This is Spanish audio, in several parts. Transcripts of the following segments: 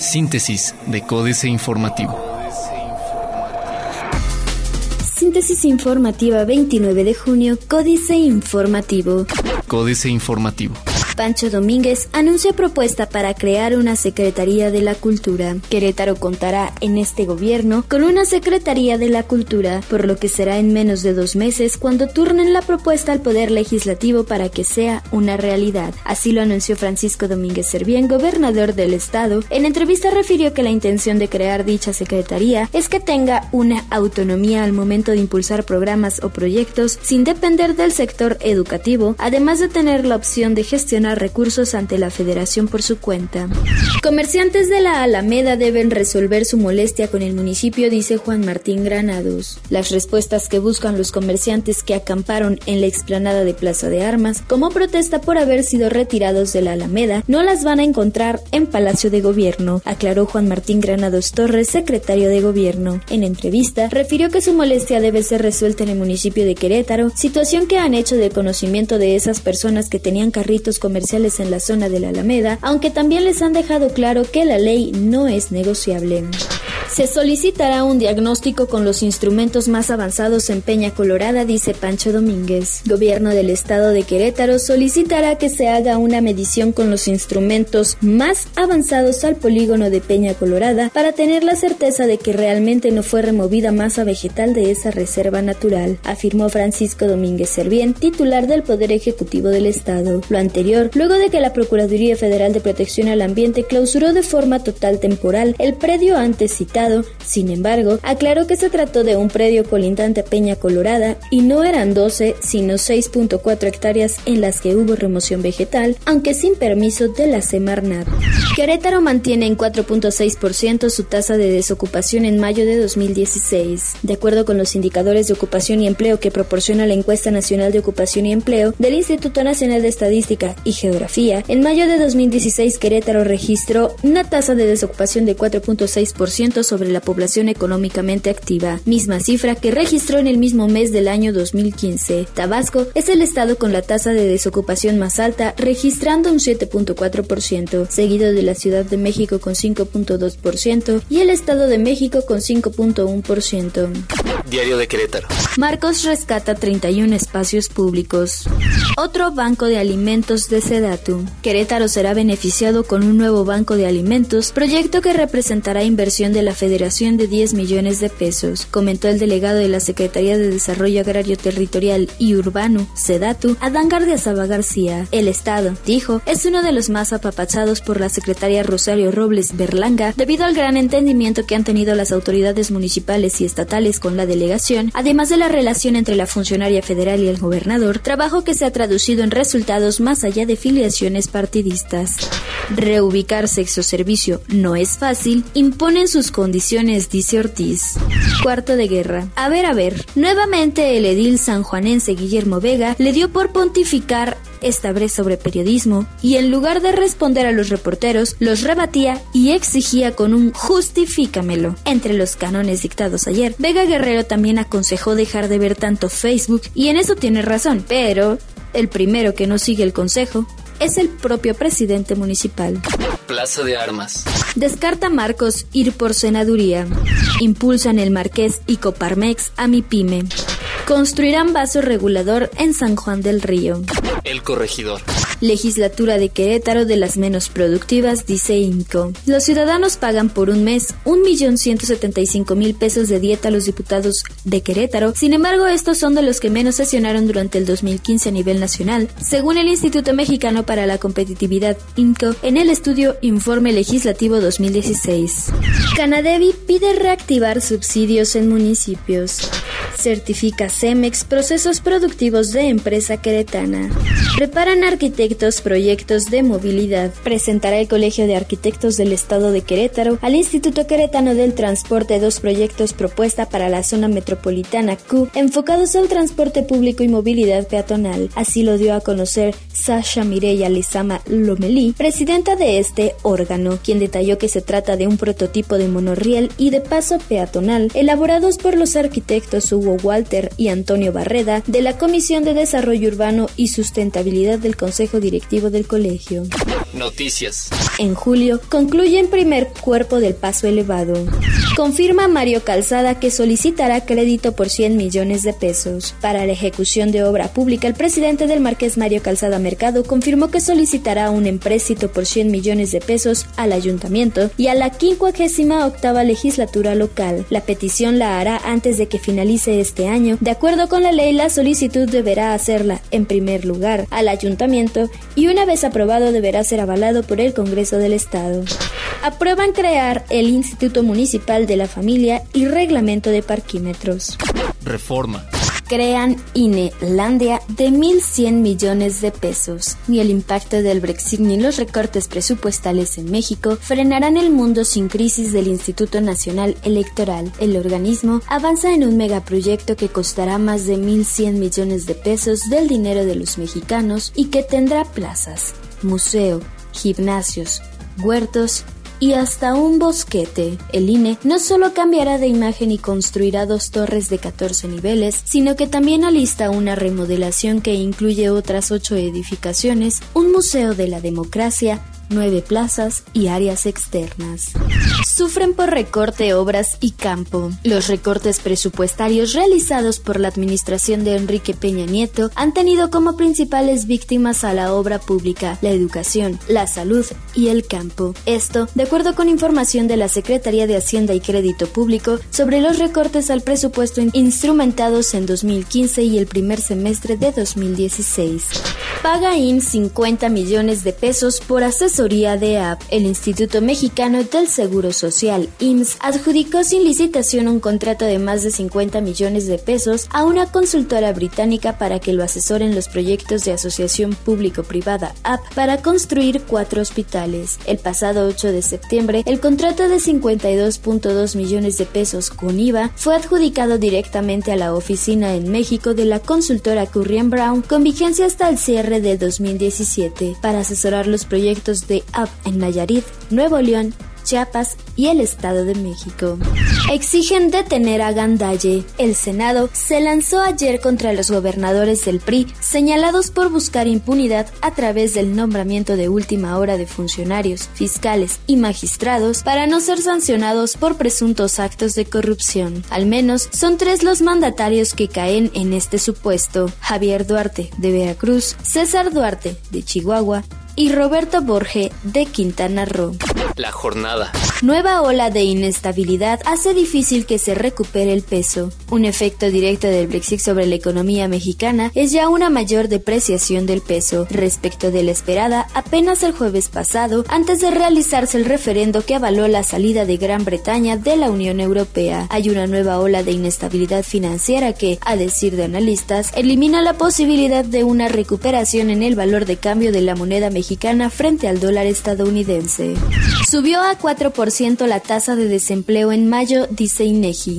Síntesis de Códice Informativo. Síntesis informativa 29 de junio, Códice Informativo. Códice Informativo. Pancho Domínguez anuncia propuesta para crear una Secretaría de la Cultura. Querétaro contará en este gobierno con una Secretaría de la Cultura, por lo que será en menos de dos meses cuando turnen la propuesta al Poder Legislativo para que sea una realidad. Así lo anunció Francisco Domínguez Servién, gobernador del estado. En entrevista refirió que la intención de crear dicha Secretaría es que tenga una autonomía al momento de impulsar programas o proyectos sin depender del sector educativo, además de tener la opción de gestionar recursos ante la federación por su cuenta. Comerciantes de la Alameda deben resolver su molestia con el municipio, dice Juan Martín Granados. Las respuestas que buscan los comerciantes que acamparon en la explanada de Plaza de Armas como protesta por haber sido retirados de la Alameda no las van a encontrar en Palacio de Gobierno, aclaró Juan Martín Granados Torres, secretario de Gobierno. En entrevista, refirió que su molestia debe ser resuelta en el municipio de Querétaro, situación que han hecho de conocimiento de esas personas que tenían carritos comerciales comerciales en la zona de la Alameda, aunque también les han dejado claro que la ley no es negociable. Se solicitará un diagnóstico con los instrumentos más avanzados en Peña Colorada, dice Pancho Domínguez. Gobierno del estado de Querétaro solicitará que se haga una medición con los instrumentos más avanzados al polígono de Peña Colorada para tener la certeza de que realmente no fue removida masa vegetal de esa reserva natural, afirmó Francisco Domínguez Servién, titular del Poder Ejecutivo del Estado. Lo anterior, luego de que la Procuraduría Federal de Protección al Ambiente clausuró de forma total temporal el predio antes citado sin embargo, aclaró que se trató de un predio colindante a Peña Colorada y no eran 12, sino 6.4 hectáreas en las que hubo remoción vegetal, aunque sin permiso de la Semarnat. Querétaro mantiene en 4.6% su tasa de desocupación en mayo de 2016. De acuerdo con los indicadores de ocupación y empleo que proporciona la encuesta nacional de ocupación y empleo del Instituto Nacional de Estadística y Geografía, en mayo de 2016 Querétaro registró una tasa de desocupación de 4.6% sobre la población económicamente activa, misma cifra que registró en el mismo mes del año 2015. Tabasco es el estado con la tasa de desocupación más alta, registrando un 7.4%, seguido de la Ciudad de México con 5.2% y el Estado de México con 5.1%. Diario de Querétaro. Marcos rescata 31 espacios públicos. Otro banco de alimentos de Sedatu. Querétaro será beneficiado con un nuevo banco de alimentos, proyecto que representará inversión de la Federación de 10 millones de pesos, comentó el delegado de la Secretaría de Desarrollo Agrario Territorial y Urbano, Sedatu, Adán Gardiazaba García. El Estado, dijo, es uno de los más apapachados por la secretaria Rosario Robles Berlanga debido al gran entendimiento que han tenido las autoridades municipales y estatales con la delegación, además de la relación entre la funcionaria federal y el gobernador, trabajo que se ha traducido en resultados más allá de filiaciones partidistas. Reubicar sexo servicio no es fácil, imponen sus condiciones, dice Ortiz. Cuarto de guerra. A ver, a ver. Nuevamente el edil sanjuanense Guillermo Vega le dio por pontificar esta vez sobre periodismo, y en lugar de responder a los reporteros, los rebatía y exigía con un justifícamelo. Entre los canones dictados ayer, Vega Guerrero también aconsejó dejar de ver tanto Facebook, y en eso tiene razón, pero el primero que no sigue el consejo es el propio presidente municipal. Plaza de Armas. Descarta Marcos ir por senaduría. Impulsan el Marqués y Coparmex a mi pyme. Construirán vaso regulador en San Juan del Río. El corregidor. Legislatura de Querétaro de las menos productivas, dice INCO. Los ciudadanos pagan por un mes 1.175.000 pesos de dieta a los diputados de Querétaro. Sin embargo, estos son de los que menos sesionaron durante el 2015 a nivel nacional, según el Instituto Mexicano para la Competitividad, INCO, en el estudio Informe Legislativo 2016. Canadevi pide reactivar subsidios en municipios. Certifica CEMEX procesos productivos de empresa queretana. Preparan arquitectos proyectos de movilidad. Presentará el Colegio de Arquitectos del Estado de Querétaro al Instituto Queretano del Transporte dos proyectos propuesta para la zona metropolitana Q enfocados al transporte público y movilidad peatonal. Así lo dio a conocer Sasha Mireya Lizama Lomelí, presidenta de este órgano, quien detalló que se trata de un prototipo de monorriel y de paso peatonal elaborados por los arquitectos Hugo Walter y Antonio Barreda de la Comisión de Desarrollo Urbano y Sustentabilidad del Consejo Directivo del Colegio. Noticias. En julio concluye en primer cuerpo del paso elevado. Confirma Mario Calzada que solicitará crédito por 100 millones de pesos. Para la ejecución de obra pública, el presidente del Marqués Mario Calzada Mercado confirmó que solicitará un empréstito por 100 millones de pesos al ayuntamiento y a la 58 legislatura local. La petición la hará antes de que finalice este año. De acuerdo con la ley, la solicitud deberá hacerla, en primer lugar, al ayuntamiento y una vez aprobado deberá ser avalado por el Congreso del Estado. Aprueban crear el Instituto Municipal de la Familia y Reglamento de Parquímetros. Reforma. Crean INELandia de 1.100 millones de pesos. Ni el impacto del Brexit ni los recortes presupuestales en México frenarán el mundo sin crisis del Instituto Nacional Electoral. El organismo avanza en un megaproyecto que costará más de 1.100 millones de pesos del dinero de los mexicanos y que tendrá plazas, museo, gimnasios, huertos y hasta un bosquete. El INE no solo cambiará de imagen y construirá dos torres de 14 niveles, sino que también alista una remodelación que incluye otras ocho edificaciones, un museo de la democracia, nueve plazas y áreas externas. Sufren por recorte obras y campo. Los recortes presupuestarios realizados por la administración de Enrique Peña Nieto han tenido como principales víctimas a la obra pública, la educación, la salud y el campo. Esto, de acuerdo con información de la Secretaría de Hacienda y Crédito Público sobre los recortes al presupuesto instrumentados en 2015 y el primer semestre de 2016. Paga IN 50 millones de pesos por asesoría de AP, el Instituto Mexicano del Seguro Social, IMSS, adjudicó sin licitación un contrato de más de 50 millones de pesos a una consultora británica para que lo asesoren los proyectos de asociación público-privada AP para construir cuatro hospitales. El pasado 8 de septiembre, el contrato de 52.2 millones de pesos con IVA fue adjudicado directamente a la oficina en México de la consultora Currian Brown con vigencia hasta el cierre de 2017 para asesorar los proyectos de Up en Nayarit, Nuevo León, Chiapas y el Estado de México. Exigen detener a Gandalle. El Senado se lanzó ayer contra los gobernadores del PRI señalados por buscar impunidad a través del nombramiento de última hora de funcionarios, fiscales y magistrados para no ser sancionados por presuntos actos de corrupción. Al menos son tres los mandatarios que caen en este supuesto. Javier Duarte, de Veracruz, César Duarte, de Chihuahua, y Roberto Borge de Quintana Roo. La jornada. Nueva ola de inestabilidad hace difícil que se recupere el peso. Un efecto directo del Brexit sobre la economía mexicana es ya una mayor depreciación del peso respecto de la esperada apenas el jueves pasado antes de realizarse el referendo que avaló la salida de Gran Bretaña de la Unión Europea. Hay una nueva ola de inestabilidad financiera que, a decir de analistas, elimina la posibilidad de una recuperación en el valor de cambio de la moneda mexicana frente al dólar estadounidense. Subió a 4% la tasa de desempleo en mayo, dice INEGI.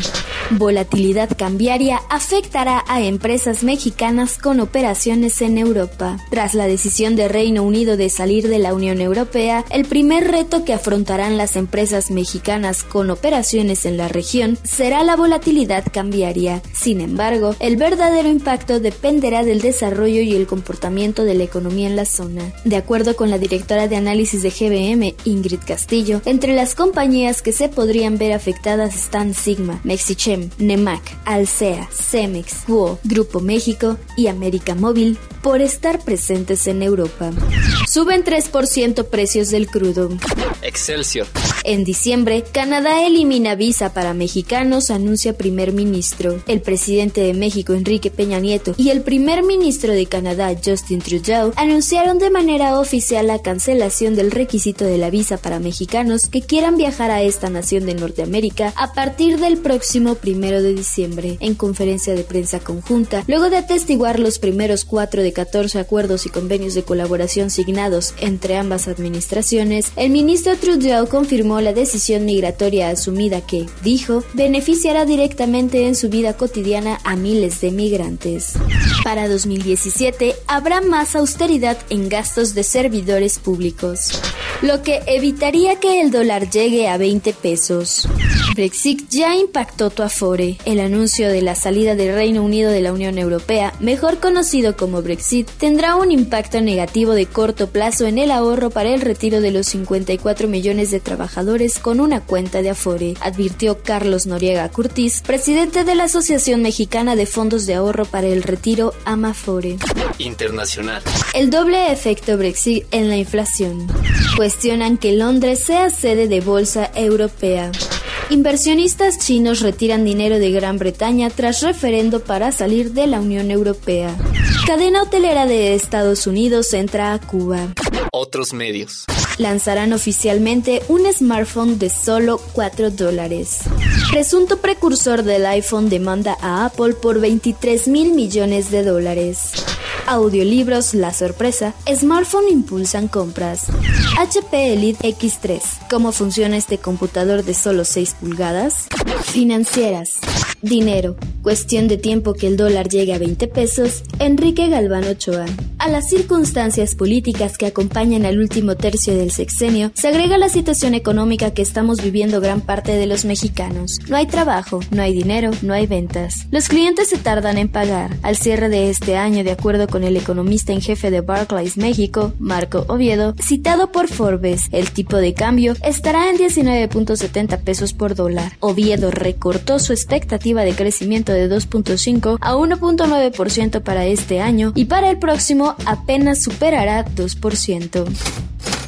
Volatilidad cambiaria afectará a empresas mexicanas con operaciones en Europa. Tras la decisión de Reino Unido de salir de la Unión Europea, el primer reto que afrontarán las empresas mexicanas con operaciones en la región será la volatilidad cambiaria. Sin embargo, el verdadero impacto dependerá del desarrollo y el comportamiento de la economía en la zona. De acuerdo con la directora de análisis de GBM, Ingrid Castillo, entre las compañías que se podrían ver afectadas están Sigma, Mexichem, NEMAC, Alsea, Cemex, WO, Grupo México y América Móvil por estar presentes en Europa. Suben 3% precios del crudo. Excelsior. En diciembre, Canadá elimina visa para mexicanos, anuncia primer ministro. El presidente de México, Enrique Peña Nieto, y el primer ministro de Canadá, Justin Trudeau, anunciaron de manera oficial la cancelación del requisito de la visa para mexicanos que quieran viajar a esta nación de Norteamérica a partir del próximo primero de diciembre. En conferencia de prensa conjunta, luego de atestiguar los primeros cuatro de 14 acuerdos y convenios de colaboración signados entre ambas administraciones, el ministro Trudeau confirmó la decisión migratoria asumida que, dijo, beneficiará directamente en su vida cotidiana a miles de migrantes. Para 2017 habrá más austeridad en gastos de servidores públicos, lo que evitaría que el dólar llegue a 20 pesos. Brexit ya impactó tu Afore. El anuncio de la salida del Reino Unido de la Unión Europea, mejor conocido como Brexit, tendrá un impacto negativo de corto plazo en el ahorro para el retiro de los 54 millones de trabajadores con una cuenta de Afore, advirtió Carlos Noriega Curtis, presidente de la Asociación Mexicana de Fondos de Ahorro para el Retiro Amafore. Internacional. El doble efecto Brexit en la inflación. Cuestionan que Londres sea sede de bolsa europea. Inversionistas chinos retiran dinero de Gran Bretaña tras referendo para salir de la Unión Europea. Cadena hotelera de Estados Unidos entra a Cuba. Otros medios. Lanzarán oficialmente un smartphone de solo 4 dólares. Presunto precursor del iPhone demanda a Apple por 23 mil millones de dólares. Audiolibros La Sorpresa, Smartphone impulsan compras. HP Elite X3, ¿cómo funciona este computador de solo 6 pulgadas? Financieras. Dinero. Cuestión de tiempo que el dólar llegue a 20 pesos. Enrique Galván Ochoa. A las circunstancias políticas que acompañan al último tercio del sexenio, se agrega la situación económica que estamos viviendo gran parte de los mexicanos. No hay trabajo, no hay dinero, no hay ventas. Los clientes se tardan en pagar. Al cierre de este año, de acuerdo con el economista en jefe de Barclays México, Marco Oviedo, citado por Forbes, el tipo de cambio estará en 19.70 pesos por dólar. Oviedo recortó su expectativa de crecimiento de 2.5 a 1.9% para este año y para el próximo apenas superará 2%.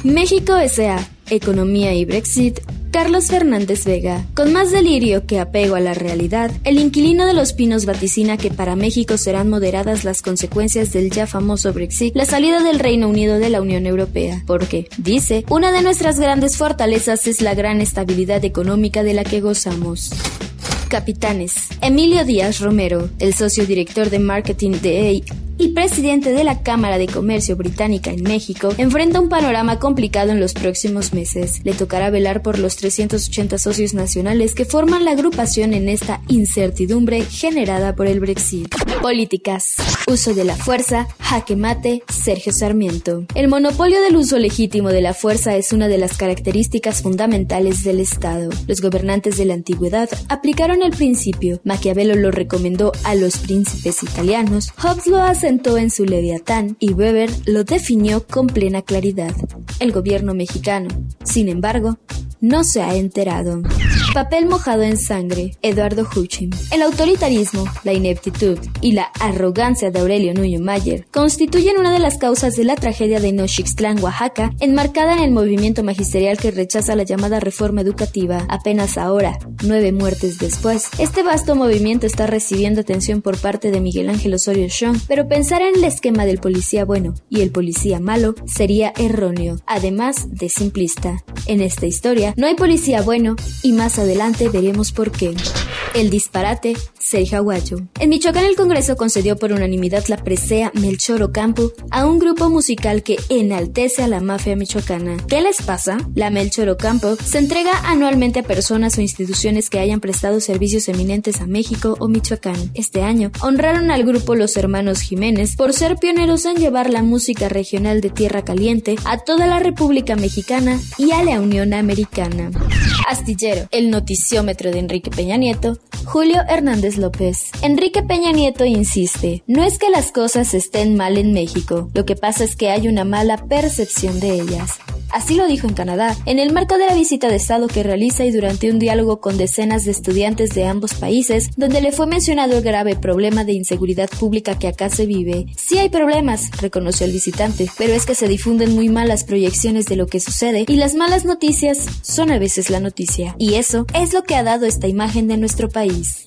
México S.A. Economía y Brexit Carlos Fernández Vega. Con más delirio que apego a la realidad, el inquilino de Los Pinos vaticina que para México serán moderadas las consecuencias del ya famoso Brexit, la salida del Reino Unido de la Unión Europea, porque, dice, una de nuestras grandes fortalezas es la gran estabilidad económica de la que gozamos. Capitanes. Emilio Díaz Romero, el socio director de marketing de y presidente de la Cámara de Comercio Británica en México, enfrenta un panorama complicado en los próximos meses. Le tocará velar por los 380 socios nacionales que forman la agrupación en esta incertidumbre generada por el Brexit. Políticas. Uso de la fuerza, jaque mate, Sergio Sarmiento. El monopolio del uso legítimo de la fuerza es una de las características fundamentales del Estado. Los gobernantes de la antigüedad aplicaron el principio. Maquiavelo lo recomendó a los príncipes italianos. Hobbes lo hace en su Leviatán y Weber lo definió con plena claridad. El gobierno mexicano, sin embargo, no se ha enterado. Papel mojado en sangre, Eduardo Huchin. El autoritarismo, la ineptitud y la arrogancia de Aurelio Nuño Mayer constituyen una de las causas de la tragedia de Nochixtlán, Oaxaca, enmarcada en el movimiento magisterial que rechaza la llamada reforma educativa. Apenas ahora, nueve muertes después, este vasto movimiento está recibiendo atención por parte de Miguel Ángel Osorio Chong, pero pensar en el esquema del policía bueno y el policía malo sería erróneo, además de simplista. En esta historia, no hay policía bueno y más adelante veremos por qué. El disparate Sergio Aguayo. En Michoacán el Congreso concedió por unanimidad la presea Melchor Ocampo a un grupo musical que enaltece a la mafia michoacana. ¿Qué les pasa? La Melchor Ocampo se entrega anualmente a personas o instituciones que hayan prestado servicios eminentes a México o Michoacán. Este año honraron al grupo Los Hermanos Jiménez por ser pioneros en llevar la música regional de Tierra Caliente a toda la República Mexicana y a la Unión Americana. Astillero, el noticiómetro de Enrique Peña Nieto, Julio López. Enrique Peña Nieto insiste, no es que las cosas estén mal en México, lo que pasa es que hay una mala percepción de ellas. Así lo dijo en Canadá, en el marco de la visita de Estado que realiza y durante un diálogo con decenas de estudiantes de ambos países, donde le fue mencionado el grave problema de inseguridad pública que acá se vive. Sí hay problemas, reconoció el visitante, pero es que se difunden muy malas proyecciones de lo que sucede y las malas noticias son a veces la noticia. Y eso es lo que ha dado esta imagen de nuestro país.